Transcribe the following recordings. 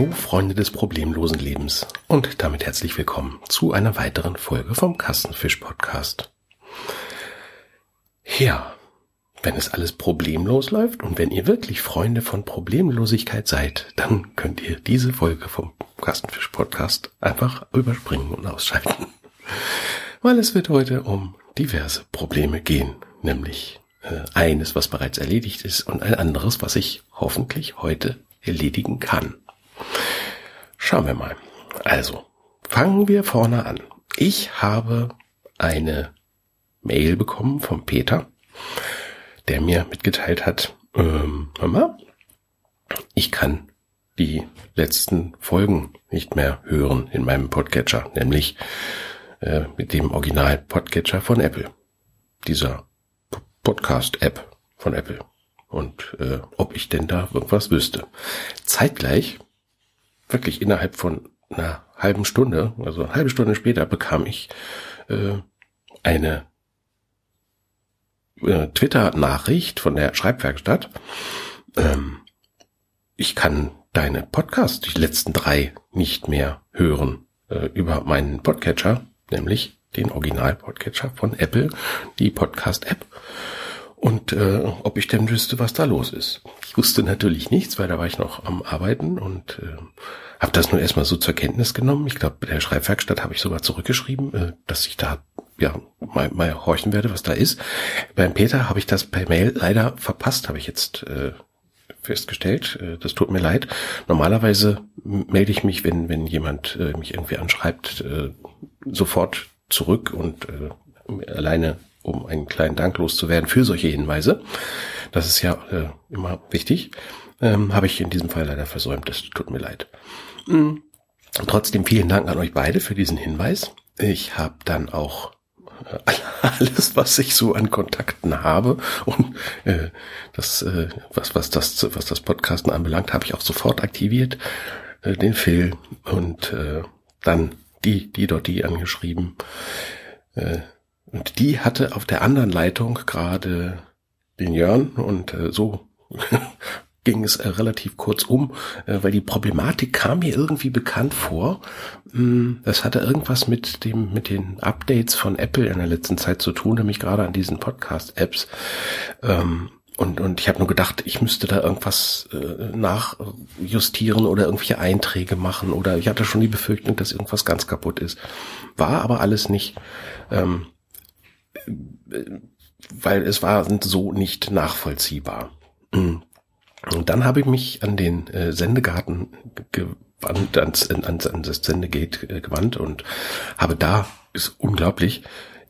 Hallo Freunde des problemlosen Lebens und damit herzlich willkommen zu einer weiteren Folge vom Kassenfisch Podcast. Ja, wenn es alles problemlos läuft und wenn ihr wirklich Freunde von Problemlosigkeit seid, dann könnt ihr diese Folge vom Kastenfisch Podcast einfach überspringen und ausschalten. Weil es wird heute um diverse Probleme gehen, nämlich äh, eines, was bereits erledigt ist und ein anderes, was ich hoffentlich heute erledigen kann. Schauen wir mal. Also, fangen wir vorne an. Ich habe eine Mail bekommen vom Peter, der mir mitgeteilt hat, ähm, Mama, ich kann die letzten Folgen nicht mehr hören in meinem Podcatcher, nämlich äh, mit dem Original Podcatcher von Apple. Dieser Podcast-App von Apple. Und äh, ob ich denn da irgendwas wüsste. Zeitgleich, wirklich innerhalb von einer halben Stunde, also eine halbe Stunde später, bekam ich äh, eine äh, Twitter-Nachricht von der Schreibwerkstatt. Ähm, ich kann deine Podcasts, die letzten drei, nicht mehr hören äh, über meinen Podcatcher, nämlich den Original-Podcatcher von Apple, die Podcast-App. Und äh, ob ich denn wüsste, was da los ist. Ich wusste natürlich nichts, weil da war ich noch am Arbeiten und äh, habe das nur erstmal so zur Kenntnis genommen. Ich glaube, bei der Schreibwerkstatt habe ich sogar zurückgeschrieben, äh, dass ich da ja mal, mal horchen werde, was da ist. Beim Peter habe ich das per Mail leider verpasst, habe ich jetzt äh, festgestellt. Äh, das tut mir leid. Normalerweise melde ich mich, wenn wenn jemand äh, mich irgendwie anschreibt, äh, sofort zurück und äh, alleine um einen kleinen Dank loszuwerden für solche Hinweise. Das ist ja äh, immer wichtig. Ähm, Habe ich in diesem Fall leider versäumt. Das tut mir leid. Mhm. Trotzdem vielen Dank an euch beide für diesen Hinweis. Ich habe dann auch alles, was ich so an Kontakten habe und äh, das, äh, was, was das, was das Podcasten anbelangt, habe ich auch sofort aktiviert, äh, den Phil und äh, dann die, die dort die angeschrieben. Äh, und die hatte auf der anderen Leitung gerade den Jörn und äh, so ging es äh, relativ kurz um, äh, weil die Problematik kam mir irgendwie bekannt vor. Mm, das hatte irgendwas mit dem, mit den Updates von Apple in der letzten Zeit zu tun, nämlich gerade an diesen Podcast-Apps. Ähm, und, und ich habe nur gedacht, ich müsste da irgendwas äh, nachjustieren oder irgendwelche Einträge machen oder ich hatte schon die Befürchtung, dass irgendwas ganz kaputt ist. War aber alles nicht. Ähm, weil es war so nicht nachvollziehbar. Und dann habe ich mich an den äh, Sendegarten gewandt, ans, ans, ans Sendegate äh, gewandt und habe da, ist unglaublich,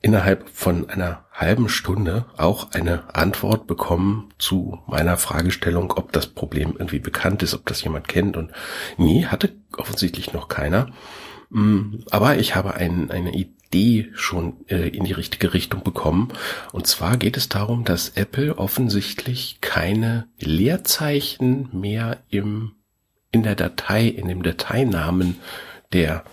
innerhalb von einer halben Stunde auch eine Antwort bekommen zu meiner Fragestellung, ob das Problem irgendwie bekannt ist, ob das jemand kennt. Und nie hatte offensichtlich noch keiner. Mm, aber ich habe ein, eine Idee Idee schon äh, in die richtige Richtung bekommen. Und zwar geht es darum, dass Apple offensichtlich keine Leerzeichen mehr im, in der Datei, in dem Dateinamen der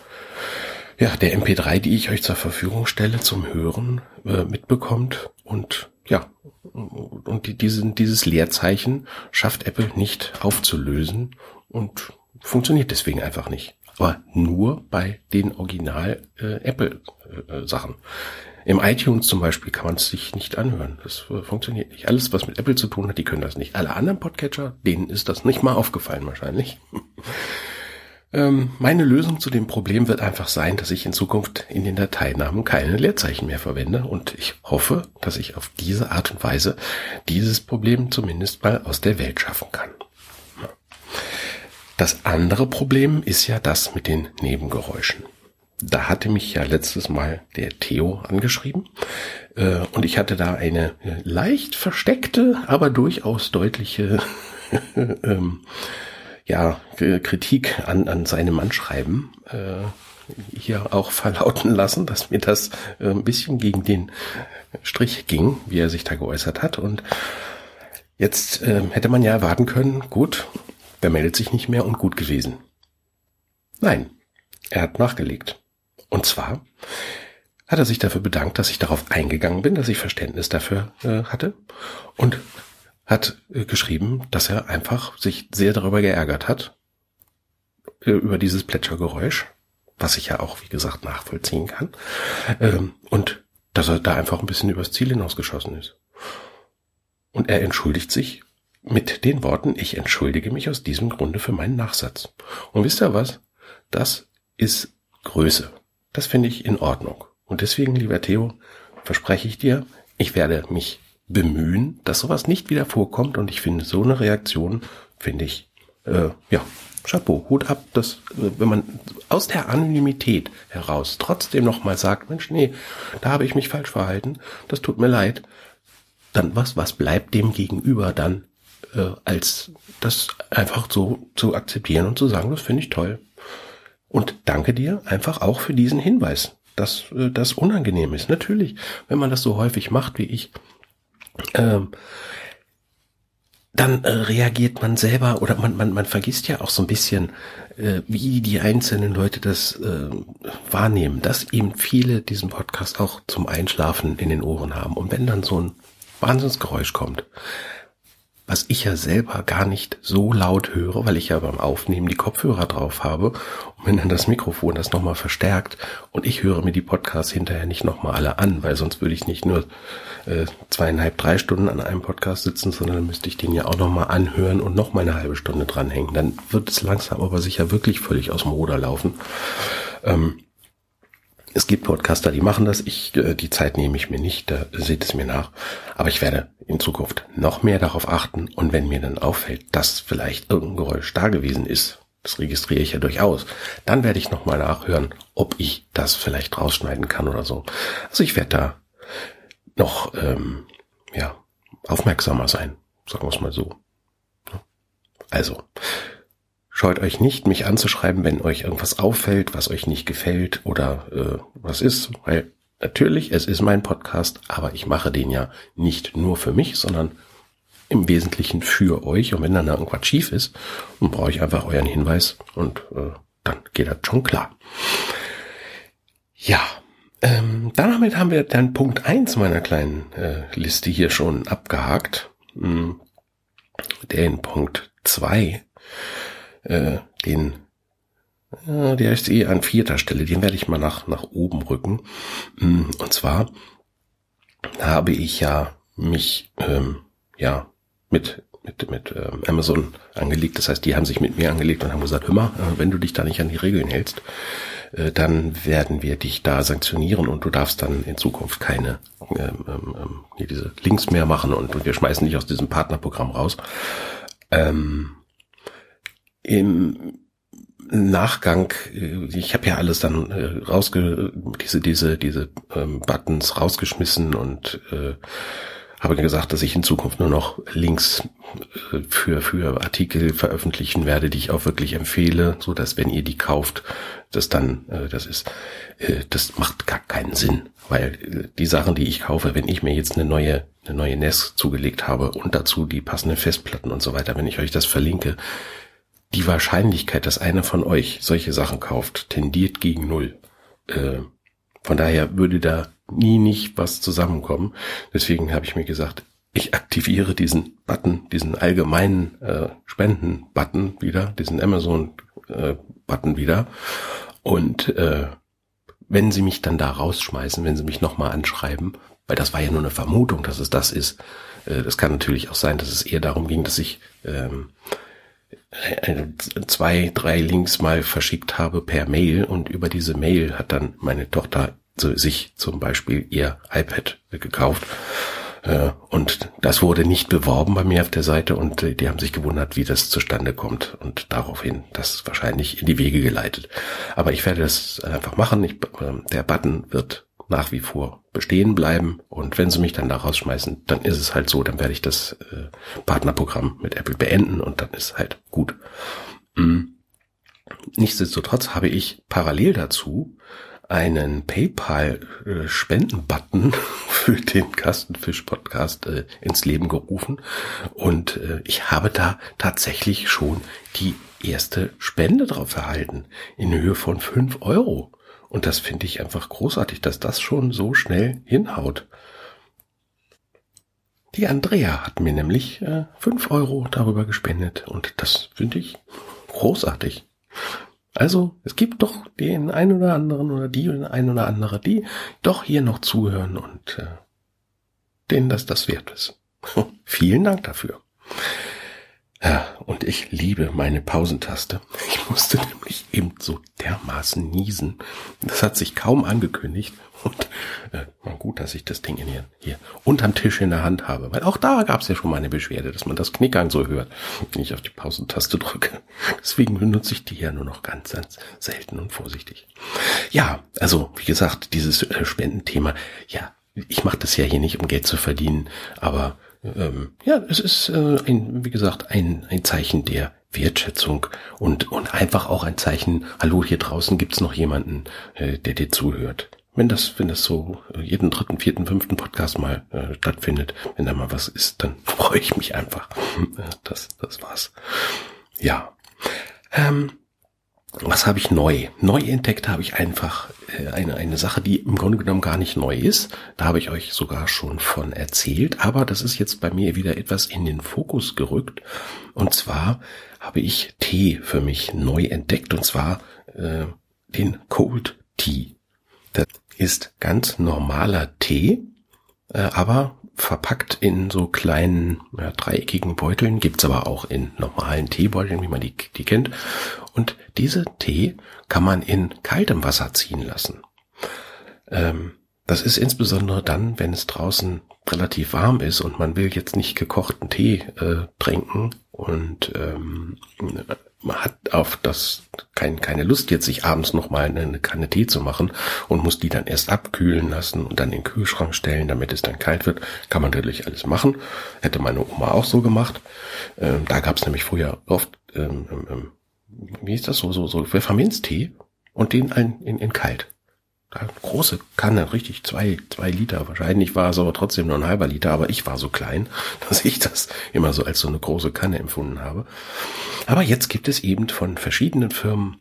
ja, der MP3, die ich euch zur Verfügung stelle zum Hören, äh, mitbekommt und ja, und die, diesen, dieses Leerzeichen schafft Apple nicht aufzulösen und funktioniert deswegen einfach nicht aber nur bei den Original äh, Apple äh, Sachen. Im iTunes zum Beispiel kann man es sich nicht anhören. Das äh, funktioniert nicht. Alles, was mit Apple zu tun hat, die können das nicht. Alle anderen Podcatcher, denen ist das nicht mal aufgefallen wahrscheinlich. ähm, meine Lösung zu dem Problem wird einfach sein, dass ich in Zukunft in den Dateinamen keine Leerzeichen mehr verwende und ich hoffe, dass ich auf diese Art und Weise dieses Problem zumindest mal aus der Welt schaffen kann. Das andere Problem ist ja das mit den Nebengeräuschen. Da hatte mich ja letztes Mal der Theo angeschrieben äh, und ich hatte da eine leicht versteckte, aber durchaus deutliche ähm, ja, Kritik an, an seinem Anschreiben äh, hier auch verlauten lassen, dass mir das äh, ein bisschen gegen den Strich ging, wie er sich da geäußert hat. Und jetzt äh, hätte man ja erwarten können, gut, der meldet sich nicht mehr und gut gewesen. Nein, er hat nachgelegt. Und zwar hat er sich dafür bedankt, dass ich darauf eingegangen bin, dass ich Verständnis dafür äh, hatte und hat äh, geschrieben, dass er einfach sich sehr darüber geärgert hat äh, über dieses Plätschergeräusch, was ich ja auch, wie gesagt, nachvollziehen kann. Ähm, und dass er da einfach ein bisschen übers Ziel hinausgeschossen ist. Und er entschuldigt sich mit den Worten, ich entschuldige mich aus diesem Grunde für meinen Nachsatz. Und wisst ihr was? Das ist Größe. Das finde ich in Ordnung. Und deswegen, lieber Theo, verspreche ich dir, ich werde mich bemühen, dass sowas nicht wieder vorkommt. Und ich finde, so eine Reaktion finde ich, äh, ja, Chapeau, Hut ab, dass, äh, wenn man aus der Anonymität heraus trotzdem nochmal sagt, Mensch, nee, da habe ich mich falsch verhalten, das tut mir leid, dann was, was bleibt dem gegenüber dann, äh, als das einfach so zu akzeptieren und zu sagen, das finde ich toll. Und danke dir einfach auch für diesen Hinweis, dass äh, das unangenehm ist. Natürlich, wenn man das so häufig macht wie ich, ähm, dann äh, reagiert man selber oder man, man, man vergisst ja auch so ein bisschen, äh, wie die einzelnen Leute das äh, wahrnehmen, dass eben viele diesen Podcast auch zum Einschlafen in den Ohren haben. Und wenn dann so ein Wahnsinnsgeräusch kommt, was ich ja selber gar nicht so laut höre, weil ich ja beim Aufnehmen die Kopfhörer drauf habe und wenn dann das Mikrofon das nochmal verstärkt und ich höre mir die Podcasts hinterher nicht nochmal alle an, weil sonst würde ich nicht nur äh, zweieinhalb, drei Stunden an einem Podcast sitzen, sondern dann müsste ich den ja auch nochmal anhören und nochmal eine halbe Stunde dranhängen. Dann wird es langsam aber sicher wirklich völlig aus dem Ruder laufen. Ähm, es gibt Podcaster, die machen das. Ich, äh, die Zeit nehme ich mir nicht, da seht es mir nach. Aber ich werde in Zukunft noch mehr darauf achten. Und wenn mir dann auffällt, dass vielleicht irgendein Geräusch da gewesen ist, das registriere ich ja durchaus, dann werde ich nochmal nachhören, ob ich das vielleicht rausschneiden kann oder so. Also ich werde da noch, ähm, ja, aufmerksamer sein, sagen wir es mal so. Also, Scheut euch nicht, mich anzuschreiben, wenn euch irgendwas auffällt, was euch nicht gefällt oder äh, was ist, weil natürlich, es ist mein Podcast, aber ich mache den ja nicht nur für mich, sondern im Wesentlichen für euch. Und wenn dann irgendwas schief ist, dann brauche ich einfach euren Hinweis und äh, dann geht das schon klar. Ja, ähm, damit haben wir dann Punkt eins meiner kleinen äh, Liste hier schon abgehakt. Hm, den Punkt zwei äh, den, äh, der ist eh an vierter Stelle, den werde ich mal nach, nach oben rücken. Mm, und zwar habe ich ja mich, ähm, ja, mit mit, mit ähm, Amazon angelegt. Das heißt, die haben sich mit mir angelegt und haben gesagt, hör mal, äh, wenn du dich da nicht an die Regeln hältst, äh, dann werden wir dich da sanktionieren und du darfst dann in Zukunft keine ähm, ähm, ähm diese Links mehr machen und, und wir schmeißen dich aus diesem Partnerprogramm raus. Ähm, im Nachgang, äh, ich habe ja alles dann äh, rausge diese diese diese ähm, Buttons rausgeschmissen und äh, habe gesagt, dass ich in Zukunft nur noch Links äh, für für Artikel veröffentlichen werde, die ich auch wirklich empfehle, so dass wenn ihr die kauft, das dann äh, das ist äh, das macht gar keinen Sinn, weil äh, die Sachen, die ich kaufe, wenn ich mir jetzt eine neue eine neue NES zugelegt habe und dazu die passenden Festplatten und so weiter, wenn ich euch das verlinke, die Wahrscheinlichkeit, dass einer von euch solche Sachen kauft, tendiert gegen null. Äh, von daher würde da nie nicht was zusammenkommen. Deswegen habe ich mir gesagt, ich aktiviere diesen Button, diesen allgemeinen äh, Spenden-Button wieder, diesen Amazon-Button äh, wieder. Und äh, wenn sie mich dann da rausschmeißen, wenn sie mich nochmal anschreiben, weil das war ja nur eine Vermutung, dass es das ist. Äh, das kann natürlich auch sein, dass es eher darum ging, dass ich ähm, äh, zwei, drei Links mal verschickt habe per Mail und über diese Mail hat dann meine Tochter sich zum Beispiel ihr iPad gekauft. Äh, und das wurde nicht beworben bei mir auf der Seite und äh, die haben sich gewundert, wie das zustande kommt und daraufhin das wahrscheinlich in die Wege geleitet. Aber ich werde das einfach machen. Ich, der Button wird nach wie vor bestehen bleiben. Und wenn sie mich dann da rausschmeißen, dann ist es halt so, dann werde ich das äh, Partnerprogramm mit Apple beenden und dann ist halt gut. Mhm. Nichtsdestotrotz habe ich parallel dazu einen PayPal-Spenden-Button für den Kastenfisch-Podcast äh, ins Leben gerufen. Und äh, ich habe da tatsächlich schon die erste Spende drauf erhalten in Höhe von fünf Euro. Und das finde ich einfach großartig, dass das schon so schnell hinhaut. Die Andrea hat mir nämlich äh, 5 Euro darüber gespendet und das finde ich großartig. Also es gibt doch den einen oder anderen oder die ein oder andere, die doch hier noch zuhören und äh, denen das das wert ist. Vielen Dank dafür. Ja, und ich liebe meine Pausentaste. Ich musste nämlich eben so dermaßen niesen. Das hat sich kaum angekündigt. Und äh, gut, dass ich das Ding in hier, hier unterm Tisch in der Hand habe. Weil auch da gab es ja schon mal eine Beschwerde, dass man das Knickern so hört, wenn ich auf die Pausentaste drücke. Deswegen benutze ich die ja nur noch ganz, ganz selten und vorsichtig. Ja, also wie gesagt, dieses äh, Spendenthema, ja, ich mache das ja hier nicht, um Geld zu verdienen, aber ähm, ja, es ist äh, ein, wie gesagt, ein, ein Zeichen der Wertschätzung und, und einfach auch ein Zeichen, hallo, hier draußen gibt's noch jemanden, äh, der dir zuhört. Wenn das, wenn das so äh, jeden dritten, vierten, fünften Podcast mal äh, stattfindet, wenn da mal was ist, dann freue ich mich einfach. Das, das war's. Ja. Ähm, was habe ich neu? Neu entdeckt habe ich einfach äh, eine, eine Sache, die im Grunde genommen gar nicht neu ist. Da habe ich euch sogar schon von erzählt, aber das ist jetzt bei mir wieder etwas in den Fokus gerückt. Und zwar habe ich Tee für mich neu entdeckt, und zwar äh, den Cold Tea. Das ist ganz normaler Tee, äh, aber verpackt in so kleinen ja, dreieckigen Beuteln, gibt's aber auch in normalen Teebeuteln, wie man die, die kennt. Und diese Tee kann man in kaltem Wasser ziehen lassen. Ähm, das ist insbesondere dann, wenn es draußen relativ warm ist und man will jetzt nicht gekochten Tee äh, trinken und ähm, man hat auf das kein, keine Lust jetzt sich abends noch mal eine Kanne Tee zu machen und muss die dann erst abkühlen lassen und dann in den Kühlschrank stellen, damit es dann kalt wird, kann man natürlich alles machen. Hätte meine Oma auch so gemacht. Ähm, da gab es nämlich früher oft, ähm, ähm, ähm, wie ist das so, so, so Pfefferminztee und den in, in, in kalt große Kanne, richtig zwei, zwei Liter. Wahrscheinlich war es aber trotzdem nur ein halber Liter, aber ich war so klein, dass ich das immer so als so eine große Kanne empfunden habe. Aber jetzt gibt es eben von verschiedenen Firmen,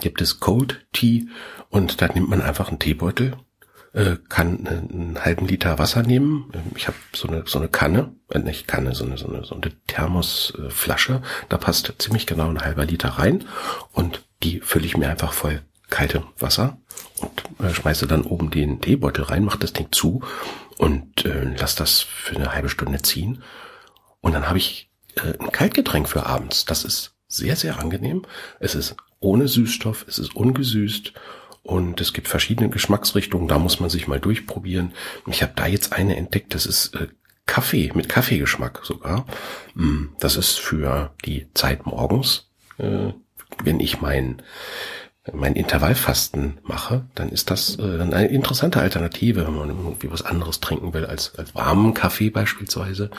gibt es Cold Tea und da nimmt man einfach einen Teebeutel, äh, kann einen halben Liter Wasser nehmen. Ich habe so eine so eine Kanne, äh, nicht Kanne, so eine so eine, so eine Thermosflasche. Da passt ziemlich genau ein halber Liter rein und die fülle ich mir einfach voll kaltem Wasser und äh, schmeiße dann oben den Teebeutel rein, mach das Ding zu und äh, lass das für eine halbe Stunde ziehen. Und dann habe ich äh, ein Kaltgetränk für abends. Das ist sehr, sehr angenehm. Es ist ohne Süßstoff, es ist ungesüßt und es gibt verschiedene Geschmacksrichtungen. Da muss man sich mal durchprobieren. Ich habe da jetzt eine entdeckt, das ist äh, Kaffee, mit Kaffeegeschmack sogar. Mm, das ist für die Zeit morgens, äh, wenn ich mein mein Intervallfasten mache, dann ist das äh, eine interessante Alternative, wenn man irgendwie was anderes trinken will als, als warmen Kaffee beispielsweise.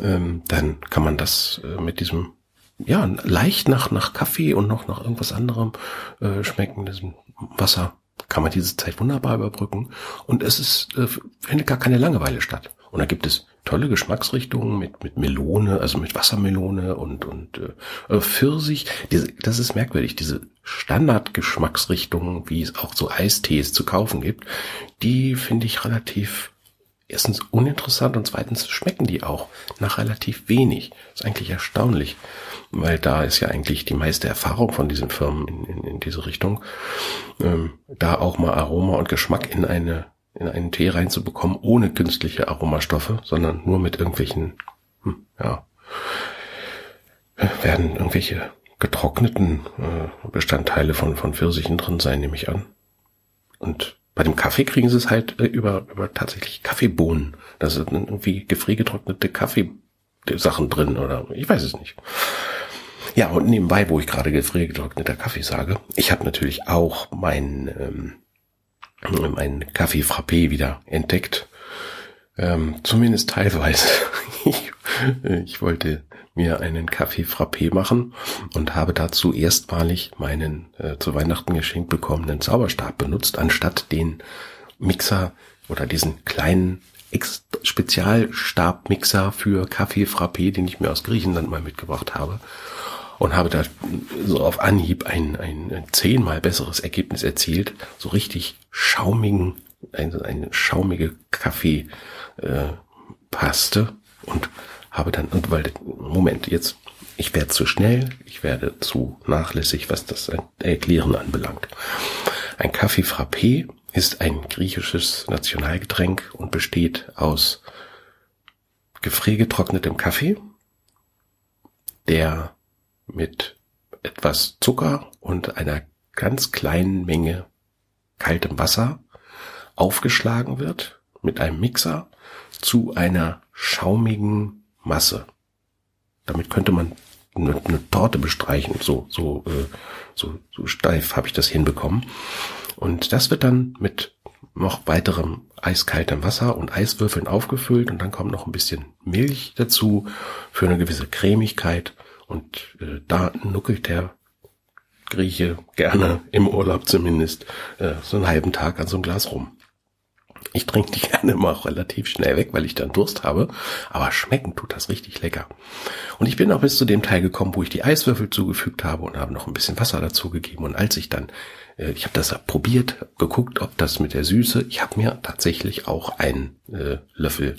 Ähm, dann kann man das äh, mit diesem ja leicht nach nach Kaffee und noch nach irgendwas anderem äh, schmecken, diesem Wasser kann man diese Zeit wunderbar überbrücken und es ist äh, findet gar keine Langeweile statt. Und da gibt es tolle Geschmacksrichtungen mit, mit Melone, also mit Wassermelone und, und äh, Pfirsich. Diese, das ist merkwürdig, diese Standardgeschmacksrichtungen, wie es auch so Eistees zu kaufen gibt, die finde ich relativ erstens uninteressant und zweitens schmecken die auch nach relativ wenig. Ist eigentlich erstaunlich, weil da ist ja eigentlich die meiste Erfahrung von diesen Firmen in, in, in diese Richtung, ähm, da auch mal Aroma und Geschmack in eine in einen Tee reinzubekommen, ohne künstliche Aromastoffe, sondern nur mit irgendwelchen, hm, ja, werden irgendwelche getrockneten äh, Bestandteile von, von Pfirsichen drin sein, nehme ich an. Und bei dem Kaffee kriegen sie es halt äh, über, über tatsächlich Kaffeebohnen. Da sind irgendwie gefriergetrocknete Kaffeesachen drin oder ich weiß es nicht. Ja, und nebenbei, wo ich gerade gefriergetrockneter Kaffee sage, ich habe natürlich auch mein ähm, mein Kaffee Frappé wieder entdeckt. Ähm, zumindest teilweise. ich, ich wollte mir einen Kaffee Frappé machen und habe dazu erstmalig meinen äh, zu Weihnachten geschenkt bekommenen Zauberstab benutzt, anstatt den Mixer oder diesen kleinen Ex Spezialstabmixer für Kaffee Frappé, den ich mir aus Griechenland mal mitgebracht habe und habe da so auf Anhieb ein, ein zehnmal besseres Ergebnis erzielt. So richtig schaumigen, eine, eine schaumige Kaffeepaste äh, und habe dann, und weil, Moment, jetzt ich werde zu schnell, ich werde zu nachlässig, was das Erklären anbelangt. Ein Kaffee Frappé ist ein griechisches Nationalgetränk und besteht aus gefriergetrocknetem Kaffee, der mit etwas Zucker und einer ganz kleinen Menge kaltem Wasser aufgeschlagen wird mit einem Mixer zu einer schaumigen Masse. Damit könnte man eine, eine Torte bestreichen. So, so, äh, so, so steif habe ich das hinbekommen. Und das wird dann mit noch weiterem eiskaltem Wasser und Eiswürfeln aufgefüllt und dann kommt noch ein bisschen Milch dazu für eine gewisse Cremigkeit und äh, da nuckelt der Grieche gerne im Urlaub zumindest äh, so einen halben Tag an so einem Glas rum. Ich trinke die gerne mal auch relativ schnell weg, weil ich dann Durst habe. Aber schmecken tut das richtig lecker. Und ich bin auch bis zu dem Teil gekommen, wo ich die Eiswürfel zugefügt habe und habe noch ein bisschen Wasser dazu gegeben. Und als ich dann, äh, ich habe das probiert, geguckt, ob das mit der Süße, ich habe mir tatsächlich auch einen äh, Löffel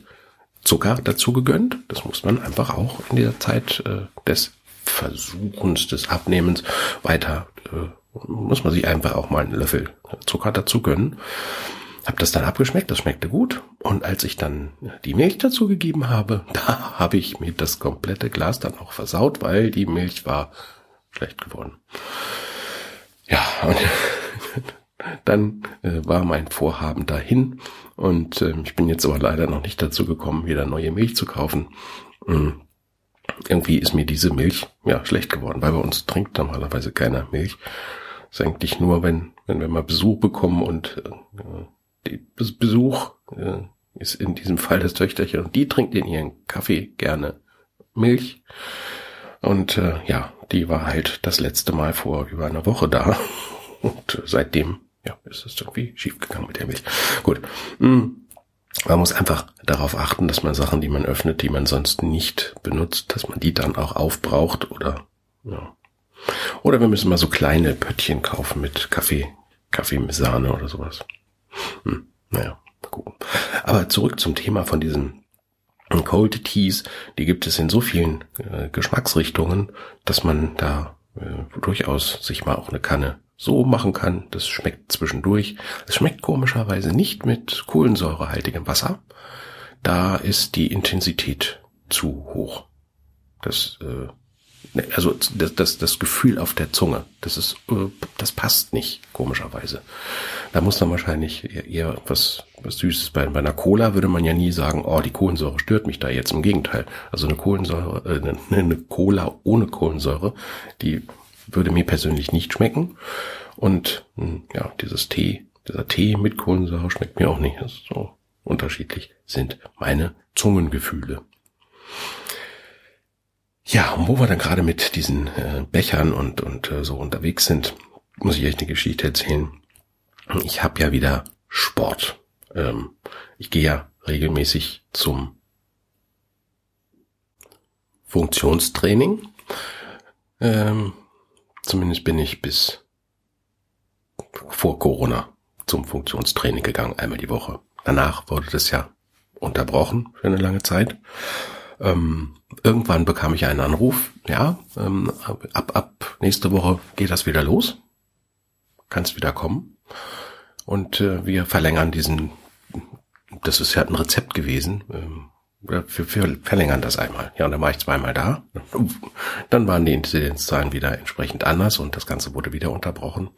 Zucker dazu gegönnt. Das muss man einfach auch in der Zeit äh, des Versuchens, des Abnehmens weiter, äh, muss man sich einfach auch mal einen Löffel Zucker dazu gönnen. Hab das dann abgeschmeckt, das schmeckte gut. Und als ich dann die Milch dazu gegeben habe, da habe ich mir das komplette Glas dann auch versaut, weil die Milch war schlecht geworden. Ja, und dann äh, war mein Vorhaben dahin. Und äh, ich bin jetzt aber leider noch nicht dazu gekommen, wieder neue Milch zu kaufen. Mhm. Irgendwie ist mir diese Milch ja schlecht geworden, weil bei uns trinkt normalerweise keiner Milch. Das ist eigentlich nur, wenn, wenn wir mal Besuch bekommen und äh, Besuch äh, ist in diesem Fall das Töchterchen und die trinkt in ihren Kaffee gerne Milch. Und äh, ja, die war halt das letzte Mal vor über einer Woche da. Und äh, seitdem, ja, ist es irgendwie schiefgegangen mit der Milch. Gut. Mm. Man muss einfach darauf achten, dass man Sachen, die man öffnet, die man sonst nicht benutzt, dass man die dann auch aufbraucht oder ja. Oder wir müssen mal so kleine Pöttchen kaufen mit Kaffee, Kaffee mit Sahne oder sowas. Hm, naja, gucken. Aber zurück zum Thema von diesen Cold Teas. Die gibt es in so vielen äh, Geschmacksrichtungen, dass man da äh, durchaus sich mal auch eine Kanne so machen kann. Das schmeckt zwischendurch. Es schmeckt komischerweise nicht mit kohlensäurehaltigem Wasser. Da ist die Intensität zu hoch. Das äh, Ne, also das, das, das Gefühl auf der Zunge, das ist, äh, das passt nicht, komischerweise. Da muss dann wahrscheinlich eher was, was Süßes bei, bei einer Cola würde man ja nie sagen, oh, die Kohlensäure stört mich da jetzt. Im Gegenteil. Also eine Kohlensäure, äh, eine, eine Cola ohne Kohlensäure, die würde mir persönlich nicht schmecken. Und hm, ja, dieses Tee, dieser Tee mit Kohlensäure schmeckt mir auch nicht. So unterschiedlich sind meine Zungengefühle. Ja, und wo wir dann gerade mit diesen äh, Bechern und, und äh, so unterwegs sind, muss ich euch eine Geschichte erzählen. Ich habe ja wieder Sport. Ähm, ich gehe ja regelmäßig zum Funktionstraining. Ähm, zumindest bin ich bis vor Corona zum Funktionstraining gegangen, einmal die Woche. Danach wurde das ja unterbrochen für eine lange Zeit. Ähm, irgendwann bekam ich einen Anruf, ja, ähm, ab, ab nächste Woche geht das wieder los, kannst wieder kommen. Und äh, wir verlängern diesen, das ist ja ein Rezept gewesen, ähm, wir, verlängern das einmal. Ja, und dann war ich zweimal da. Dann waren die Inzidenzzahlen wieder entsprechend anders und das Ganze wurde wieder unterbrochen.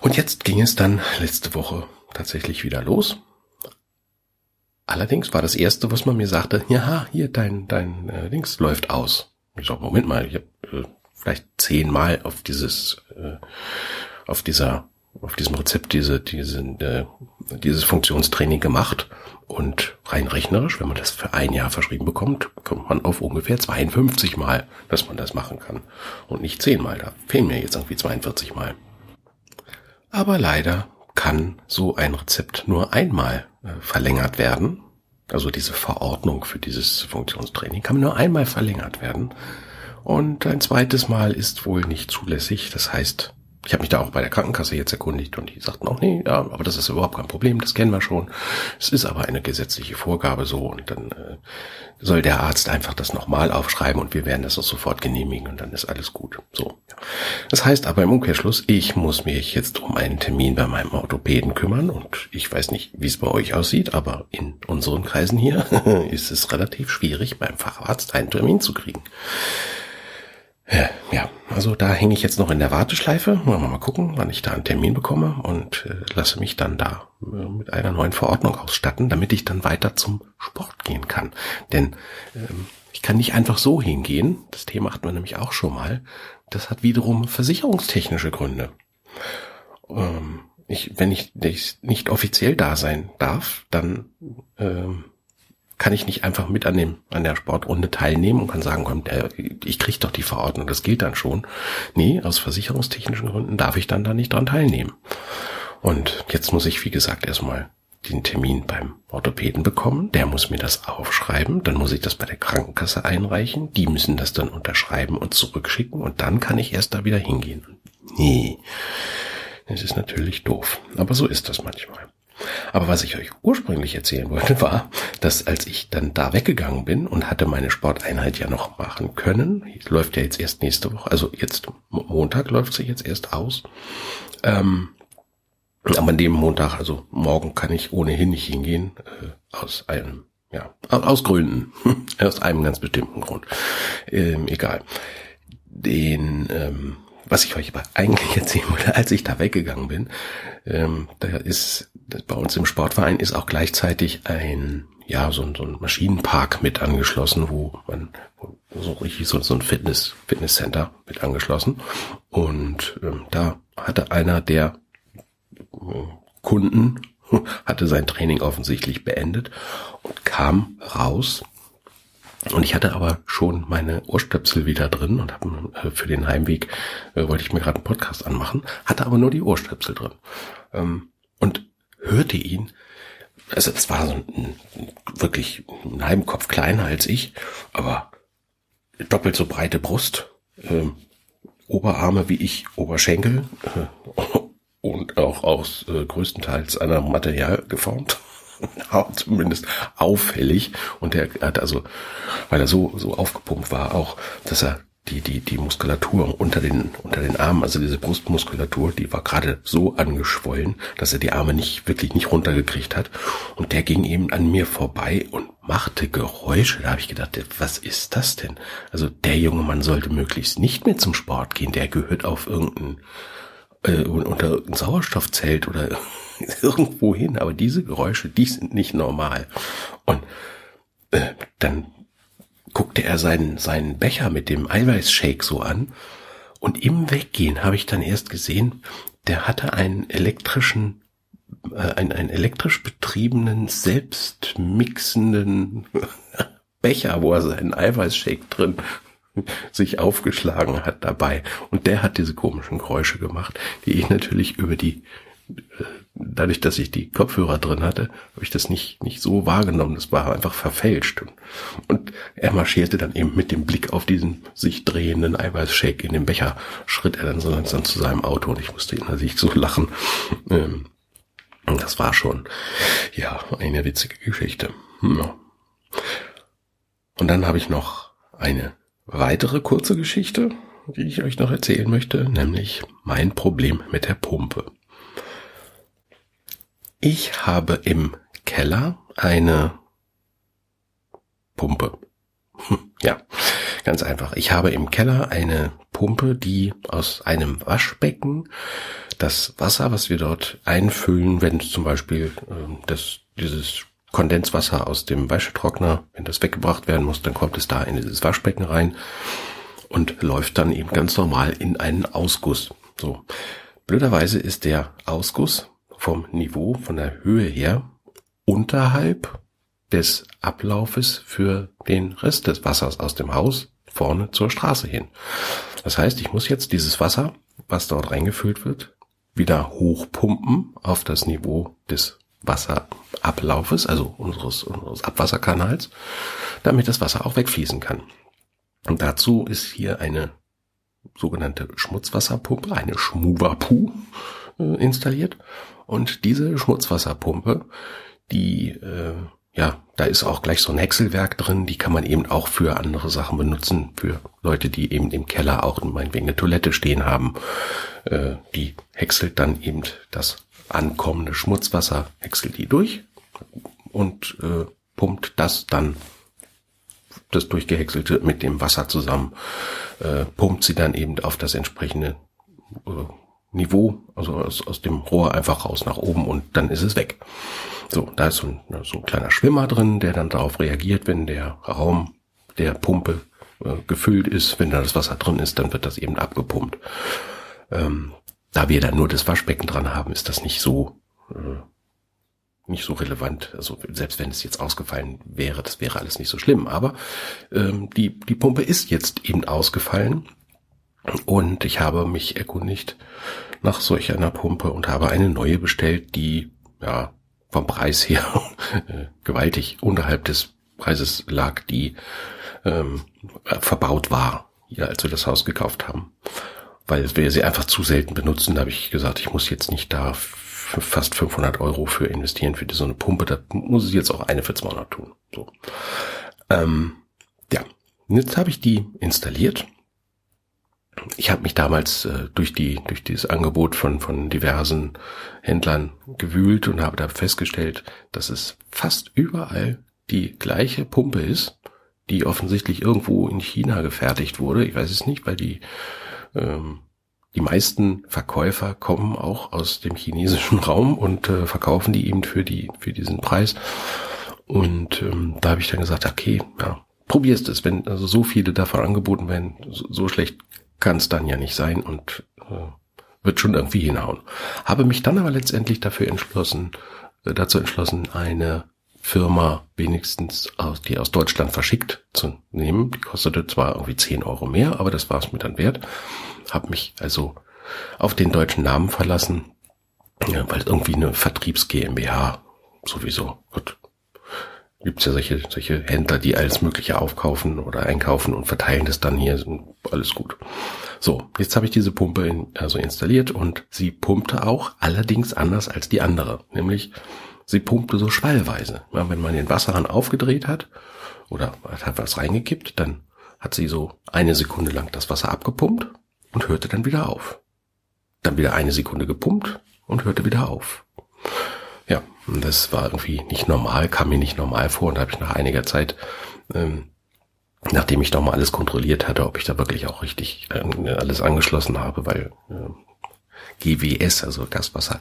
Und jetzt ging es dann letzte Woche tatsächlich wieder los. Allerdings war das erste, was man mir sagte, ja, hier dein dein äh, Dings läuft aus. Ich sag, Moment mal, ich habe äh, vielleicht zehnmal auf dieses äh, auf dieser auf diesem Rezept diese diese äh, dieses Funktionstraining gemacht und rein rechnerisch, wenn man das für ein Jahr verschrieben bekommt, kommt man auf ungefähr 52 Mal, dass man das machen kann und nicht zehnmal. Da fehlen mir jetzt irgendwie 42 Mal. Aber leider kann so ein Rezept nur einmal äh, verlängert werden. Also diese Verordnung für dieses Funktionstraining kann nur einmal verlängert werden. Und ein zweites Mal ist wohl nicht zulässig. Das heißt, Ich habe mich da auch bei der Krankenkasse jetzt erkundigt und die sagten auch, nee, ja, aber das ist überhaupt kein Problem, das kennen wir schon. Es ist aber eine gesetzliche Vorgabe so und dann äh, soll der Arzt einfach das nochmal aufschreiben und wir werden das auch sofort genehmigen und dann ist alles gut. So. Das heißt aber im Umkehrschluss, ich muss mich jetzt um einen Termin bei meinem Orthopäden kümmern und ich weiß nicht, wie es bei euch aussieht, aber in unseren Kreisen hier ist es relativ schwierig, beim Facharzt einen Termin zu kriegen. Ja, also da hänge ich jetzt noch in der Warteschleife. Wollen wir mal gucken, wann ich da einen Termin bekomme und äh, lasse mich dann da äh, mit einer neuen Verordnung ausstatten, damit ich dann weiter zum Sport gehen kann. Denn ähm, ich kann nicht einfach so hingehen. Das Thema hatten wir nämlich auch schon mal. Das hat wiederum versicherungstechnische Gründe. Ähm, ich, wenn ich nicht offiziell da sein darf, dann ähm, kann ich nicht einfach mit an dem an der Sportrunde teilnehmen und kann sagen, komm, der, ich krieg doch die Verordnung, das gilt dann schon. Nee, aus versicherungstechnischen Gründen darf ich dann da nicht dran teilnehmen. Und jetzt muss ich, wie gesagt, erstmal den Termin beim Orthopäden bekommen. Der muss mir das aufschreiben. Dann muss ich das bei der Krankenkasse einreichen. Die müssen das dann unterschreiben und zurückschicken. Und dann kann ich erst da wieder hingehen. Nee. Das ist natürlich doof. Aber so ist das manchmal. Aber was ich euch ursprünglich erzählen wollte, war, dass als ich dann da weggegangen bin und hatte meine Sporteinheit ja noch machen können, läuft ja jetzt erst nächste Woche, also jetzt Montag läuft sie jetzt erst aus. Ähm, aber an dem Montag, also morgen kann ich ohnehin nicht hingehen, äh, aus einem, ja, aus Gründen, aus einem ganz bestimmten Grund. Ähm, egal. Den, ähm, was ich euch aber eigentlich erzählen wollte, als ich da weggegangen bin, ähm, da ist bei uns im Sportverein ist auch gleichzeitig ein ja so ein, so ein Maschinenpark mit angeschlossen, wo man so richtig so, so ein Fitness Fitnesscenter mit angeschlossen. Und ähm, da hatte einer der äh, Kunden hatte sein Training offensichtlich beendet und kam raus und ich hatte aber schon meine Ohrstöpsel wieder drin und habe äh, für den Heimweg äh, wollte ich mir gerade einen Podcast anmachen, hatte aber nur die Ohrstöpsel drin ähm, und hörte ihn. Also es war so ein, wirklich ein halben Kopf kleiner als ich, aber doppelt so breite Brust, äh, Oberarme wie ich, Oberschenkel äh, und auch aus äh, größtenteils einer Material geformt. zumindest auffällig. Und er hat also, weil er so, so aufgepumpt war, auch, dass er die, die, die Muskulatur unter den, unter den Armen, also diese Brustmuskulatur, die war gerade so angeschwollen, dass er die Arme nicht, wirklich nicht runtergekriegt hat. Und der ging eben an mir vorbei und machte Geräusche. Da habe ich gedacht, was ist das denn? Also der junge Mann sollte möglichst nicht mehr zum Sport gehen. Der gehört auf irgendein, äh, unter irgendein Sauerstoffzelt oder irgendwo hin, aber diese Geräusche, die sind nicht normal. Und äh, dann guckte er seinen, seinen Becher mit dem Eiweißshake so an und im Weggehen habe ich dann erst gesehen, der hatte einen elektrischen, äh, einen, einen elektrisch betriebenen, selbstmixenden Becher, wo er seinen Eiweißshake drin sich aufgeschlagen hat dabei. Und der hat diese komischen Geräusche gemacht, die ich natürlich über die dadurch, dass ich die Kopfhörer drin hatte, habe ich das nicht, nicht so wahrgenommen. Das war einfach verfälscht. Und, er marschierte dann eben mit dem Blick auf diesen sich drehenden Eiweißshake in den Becher, schritt er dann so langsam zu seinem Auto und ich musste innerlich so lachen. Ähm, das war schon, ja, eine witzige Geschichte. Ja. Und dann habe ich noch eine weitere kurze Geschichte, die ich euch noch erzählen möchte, nämlich mein Problem mit der Pumpe. Ich habe im Keller eine Pumpe. ja, ganz einfach. Ich habe im Keller eine Pumpe, die aus einem Waschbecken das Wasser, was wir dort einfüllen, wenn zum Beispiel äh, das, dieses Kondenswasser aus dem Wäschetrockner, wenn das weggebracht werden muss, dann kommt es da in dieses Waschbecken rein und läuft dann eben ganz normal in einen Ausguss. So. Blöderweise ist der Ausguss vom Niveau, von der Höhe her unterhalb des Ablaufes für den Rest des Wassers aus dem Haus vorne zur Straße hin. Das heißt, ich muss jetzt dieses Wasser, was dort reingefüllt wird, wieder hochpumpen auf das Niveau des Wasserablaufes, also unseres, unseres Abwasserkanals, damit das Wasser auch wegfließen kann. Und dazu ist hier eine sogenannte Schmutzwasserpumpe, eine Schmuwapu, äh, installiert. Und diese Schmutzwasserpumpe, die, äh, ja, da ist auch gleich so ein Häckselwerk drin, die kann man eben auch für andere Sachen benutzen, für Leute, die eben im Keller auch meinetwegen eine Toilette stehen haben. Äh, die häckselt dann eben das ankommende Schmutzwasser, häckselt die durch und äh, pumpt das dann das durchgehäckselte mit dem Wasser zusammen, äh, pumpt sie dann eben auf das entsprechende äh, Niveau, also aus, aus dem Rohr einfach raus nach oben und dann ist es weg. So, da ist so ein, so ein kleiner Schwimmer drin, der dann darauf reagiert, wenn der Raum der Pumpe äh, gefüllt ist, wenn da das Wasser drin ist, dann wird das eben abgepumpt. Ähm, da wir dann nur das Waschbecken dran haben, ist das nicht so äh, nicht so relevant. Also selbst wenn es jetzt ausgefallen wäre, das wäre alles nicht so schlimm. Aber ähm, die, die Pumpe ist jetzt eben ausgefallen und ich habe mich erkundigt nach solch einer Pumpe und habe eine neue bestellt, die ja vom Preis her äh, gewaltig unterhalb des Preises lag, die ähm, verbaut war, ja, als wir das Haus gekauft haben. Weil wir sie einfach zu selten benutzen, da habe ich gesagt, ich muss jetzt nicht da fast 500 Euro für investieren für so eine Pumpe. Da muss ich jetzt auch eine für 200 tun. So. Ähm, ja, jetzt habe ich die installiert. Ich habe mich damals äh, durch die durch dieses Angebot von von diversen Händlern gewühlt und habe da festgestellt, dass es fast überall die gleiche Pumpe ist, die offensichtlich irgendwo in China gefertigt wurde. Ich weiß es nicht, weil die ähm, die meisten Verkäufer kommen auch aus dem chinesischen Raum und äh, verkaufen die eben für die für diesen Preis. Und ähm, da habe ich dann gesagt, okay, ja, probierst es, wenn also so viele davon angeboten werden, so, so schlecht kann es dann ja nicht sein und äh, wird schon irgendwie hinhauen. Habe mich dann aber letztendlich dafür entschlossen, äh, dazu entschlossen, eine Firma wenigstens aus, die aus Deutschland verschickt zu nehmen. Die kostete zwar irgendwie 10 Euro mehr, aber das war es mir dann wert. Hab mich also auf den deutschen Namen verlassen, weil irgendwie eine Vertriebs GmbH sowieso. Gut. Gibt's ja solche, solche Händler, die alles Mögliche aufkaufen oder einkaufen und verteilen das dann hier. Alles gut. So, jetzt habe ich diese Pumpe in, also installiert und sie pumpte auch, allerdings anders als die andere. Nämlich, sie pumpte so schwallweise. Ja, wenn man den Wasserhahn aufgedreht hat oder hat was reingekippt, dann hat sie so eine Sekunde lang das Wasser abgepumpt und hörte dann wieder auf. Dann wieder eine Sekunde gepumpt und hörte wieder auf. Ja, das war irgendwie nicht normal, kam mir nicht normal vor und habe ich nach einiger Zeit, ähm, nachdem ich nochmal alles kontrolliert hatte, ob ich da wirklich auch richtig äh, alles angeschlossen habe, weil äh, GWS, also Gaswasser,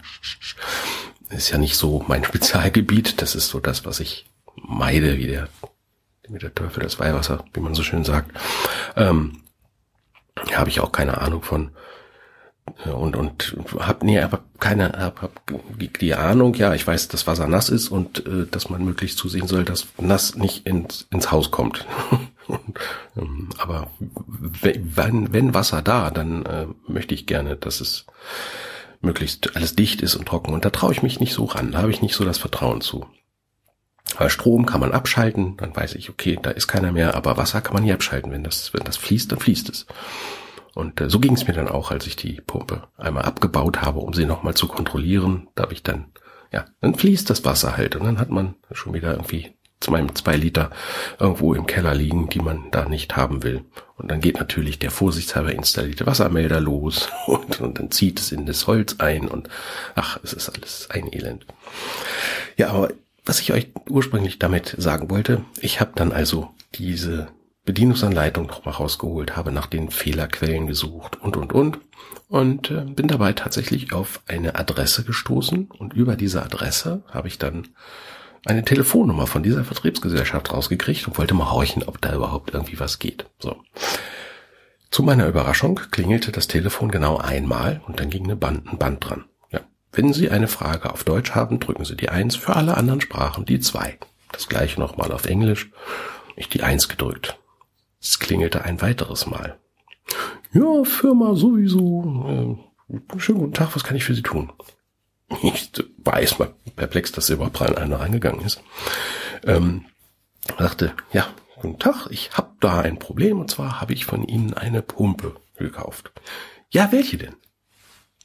ist ja nicht so mein Spezialgebiet. Das ist so das, was ich meide, wie der, wie der Teufel das Weihwasser, wie man so schön sagt. Ähm, habe ich auch keine Ahnung von und und hab nee aber keine hab, hab die, die Ahnung ja ich weiß dass Wasser nass ist und äh, dass man möglichst zusehen soll dass nass nicht ins ins Haus kommt ähm, aber wenn wenn Wasser da dann äh, möchte ich gerne dass es möglichst alles dicht ist und trocken und da traue ich mich nicht so ran da habe ich nicht so das Vertrauen zu weil Strom kann man abschalten, dann weiß ich, okay, da ist keiner mehr, aber Wasser kann man nie abschalten. Wenn das, wenn das fließt, dann fließt es. Und äh, so ging es mir dann auch, als ich die Pumpe einmal abgebaut habe, um sie nochmal zu kontrollieren. Da habe ich dann, ja, dann fließt das Wasser halt und dann hat man schon wieder irgendwie zwei, zwei Liter irgendwo im Keller liegen, die man da nicht haben will. Und dann geht natürlich der vorsichtshalber installierte Wassermelder los und, und dann zieht es in das Holz ein und ach, es ist alles ein Elend. Ja, aber was ich euch ursprünglich damit sagen wollte, ich habe dann also diese Bedienungsanleitung nochmal rausgeholt, habe nach den Fehlerquellen gesucht und, und, und. Und äh, bin dabei tatsächlich auf eine Adresse gestoßen und über diese Adresse habe ich dann eine Telefonnummer von dieser Vertriebsgesellschaft rausgekriegt und wollte mal horchen, ob da überhaupt irgendwie was geht. So. Zu meiner Überraschung klingelte das Telefon genau einmal und dann ging eine Band, ein Band dran. Ja. Wenn Sie eine Frage auf Deutsch haben, drücken Sie die Eins, für alle anderen Sprachen die Zwei. Das gleiche nochmal auf Englisch. Ich die Eins gedrückt. Es klingelte ein weiteres Mal. Ja, Firma sowieso. Äh, schönen guten Tag, was kann ich für Sie tun? Ich war erstmal perplex, dass er überhaupt einer reingegangen ist. Ähm, sagte, ja, guten Tag, ich habe da ein Problem und zwar habe ich von Ihnen eine Pumpe gekauft. Ja, welche denn?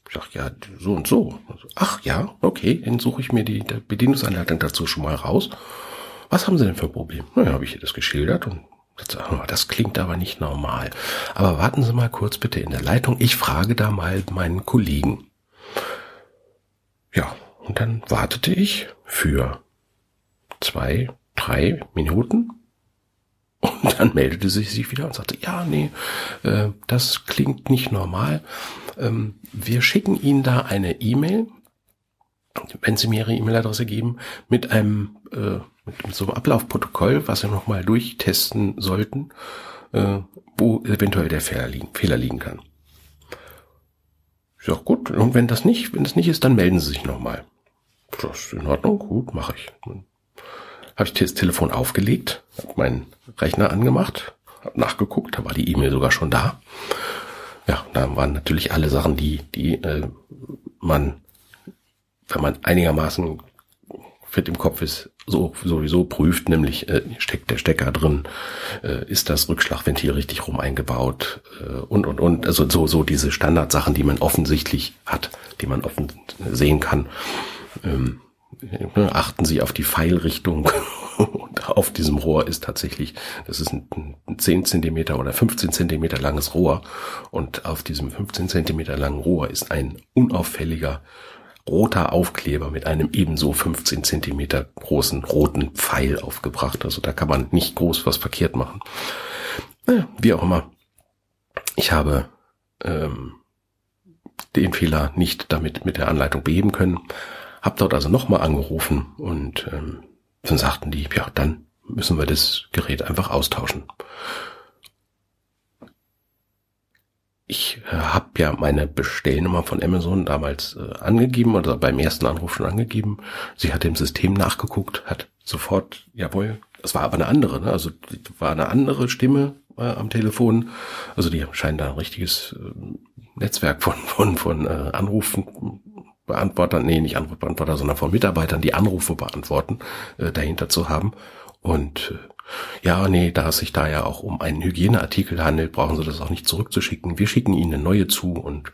Ich sag, ja, so und so. Ach ja, okay, dann suche ich mir die Bedienungsanleitung dazu schon mal raus. Was haben Sie denn für ein Problem? Naja, habe ich ihr das geschildert und das klingt aber nicht normal. Aber warten Sie mal kurz bitte in der Leitung. Ich frage da mal meinen Kollegen. Ja, und dann wartete ich für zwei, drei Minuten. Und dann meldete sie sich wieder und sagte, ja, nee, äh, das klingt nicht normal. Ähm, wir schicken Ihnen da eine E-Mail, wenn Sie mir Ihre E-Mail-Adresse geben, mit einem äh, mit so einem Ablaufprotokoll, was wir nochmal durchtesten sollten, äh, wo eventuell der Fehler liegen, Fehler liegen kann. Ich sag, gut, und wenn das nicht, wenn das nicht ist, dann melden Sie sich nochmal. Das ist in Ordnung, gut, mache ich. Habe ich das Telefon aufgelegt, habe meinen Rechner angemacht, habe nachgeguckt, da war die E-Mail sogar schon da. Ja, da waren natürlich alle Sachen, die, die äh, man, wenn man einigermaßen fit im Kopf ist, so sowieso prüft, nämlich äh, steckt der Stecker drin, äh, ist das Rückschlagventil richtig rum eingebaut äh, und und und. Also so so diese Standardsachen, die man offensichtlich hat, die man offen sehen kann. Ähm, ne, achten Sie auf die Pfeilrichtung. Und auf diesem Rohr ist tatsächlich, das ist ein, ein 10 Zentimeter oder 15 Zentimeter langes Rohr. Und auf diesem 15 Zentimeter langen Rohr ist ein unauffälliger roter Aufkleber mit einem ebenso 15 Zentimeter großen roten Pfeil aufgebracht. Also da kann man nicht groß was verkehrt machen. Naja, wie auch immer. Ich habe ähm, den Fehler nicht damit mit der Anleitung beheben können. Hab dort also nochmal angerufen und ähm, dann sagten die, ja, dann müssen wir das Gerät einfach austauschen. Ich äh, habe ja meine Bestellnummer von Amazon damals äh, angegeben oder beim ersten Anruf schon angegeben. Sie hat im System nachgeguckt, hat sofort, jawohl, es war aber eine andere, ne? also war eine andere Stimme äh, am Telefon. Also die scheinen da ein richtiges äh, Netzwerk von von von äh, Anrufen Beantwortern, nee, nicht Anrufbeantworter, sondern von Mitarbeitern, die Anrufe beantworten, äh, dahinter zu haben. Und äh, ja, nee, da es sich da ja auch um einen Hygieneartikel handelt, brauchen Sie das auch nicht zurückzuschicken. Wir schicken Ihnen eine neue zu und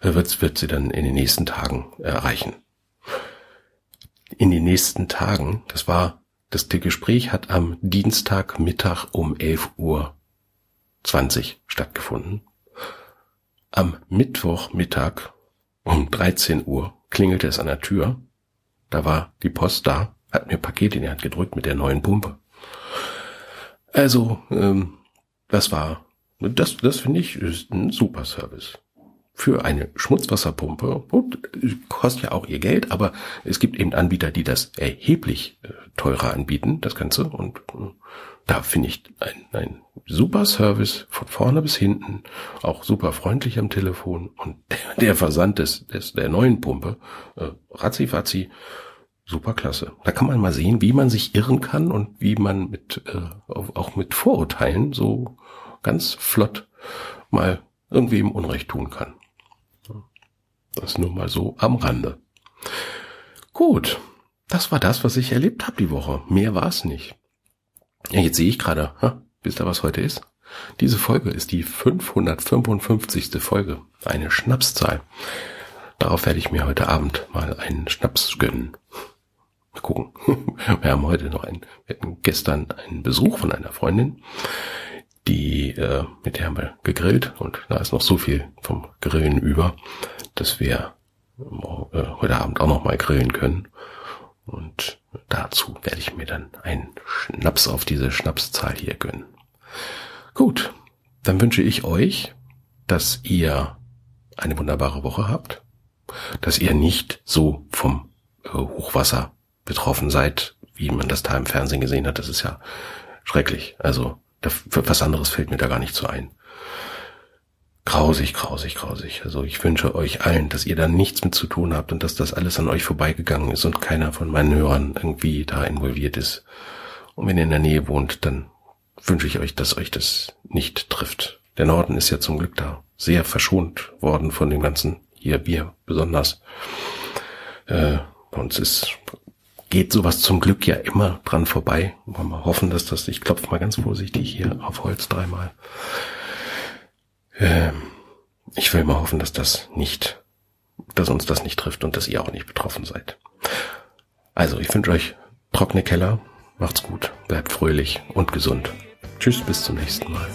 äh, wird, wird sie dann in den nächsten Tagen erreichen. In den nächsten Tagen, das war, das Gespräch hat am Dienstagmittag um 11 Uhr 20 stattgefunden. Am Mittwochmittag um 13 Uhr klingelte es an der Tür. Da war die Post da, hat mir Paket in die Hand gedrückt mit der neuen Pumpe. Also, ähm, das war, das, das finde ich, ist ein super Service. Für eine Schmutzwasserpumpe, und kostet ja auch ihr Geld, aber es gibt eben Anbieter, die das erheblich äh, teurer anbieten, das Ganze. Und äh, da finde ich ein, ein super Service von vorne bis hinten, auch super freundlich am Telefon und der, Versand des, des der neuen Pumpe, äh, ratzi fatzi, super klasse. Da kann man mal sehen, wie man sich irren kann und wie man mit äh, auch mit Vorurteilen so ganz flott mal irgendwie im Unrecht tun kann. Das nur mal so am Rande. Gut, das war das, was ich erlebt habe die Woche. Mehr war es nicht. Ja, jetzt sehe ich gerade, wisst ihr, was heute ist? Diese Folge ist die 555. Folge, eine Schnapszahl. Darauf werde ich mir heute Abend mal einen Schnaps gönnen. Mal gucken. Wir haben heute noch einen, wir hatten gestern einen Besuch von einer Freundin, die, äh, mit der haben wir gegrillt und da ist noch so viel vom Grillen über, dass wir äh, heute Abend auch noch mal grillen können. Und dazu werde ich mir dann einen Schnaps auf diese Schnapszahl hier gönnen. Gut, dann wünsche ich euch, dass ihr eine wunderbare Woche habt, dass ihr nicht so vom äh, Hochwasser betroffen seid, wie man das da im Fernsehen gesehen hat. Das ist ja schrecklich. Also was anderes fällt mir da gar nicht so ein. Grausig, grausig, grausig. Also ich wünsche euch allen, dass ihr da nichts mit zu tun habt und dass das alles an euch vorbeigegangen ist und keiner von meinen Hörern irgendwie da involviert ist. Und wenn ihr in der Nähe wohnt, dann wünsche ich euch, dass euch das nicht trifft. Der Norden ist ja zum Glück da sehr verschont worden von dem ganzen, hier Bier besonders. Äh, bei uns ist geht sowas zum Glück ja immer dran vorbei. Wollen wir hoffen, dass das, ich klopfe mal ganz vorsichtig hier auf Holz dreimal. Ähm, ich will mal hoffen, dass das nicht, dass uns das nicht trifft und dass ihr auch nicht betroffen seid. Also, ich wünsche euch trockene Keller, macht's gut, bleibt fröhlich und gesund. Tschüss, bis zum nächsten Mal.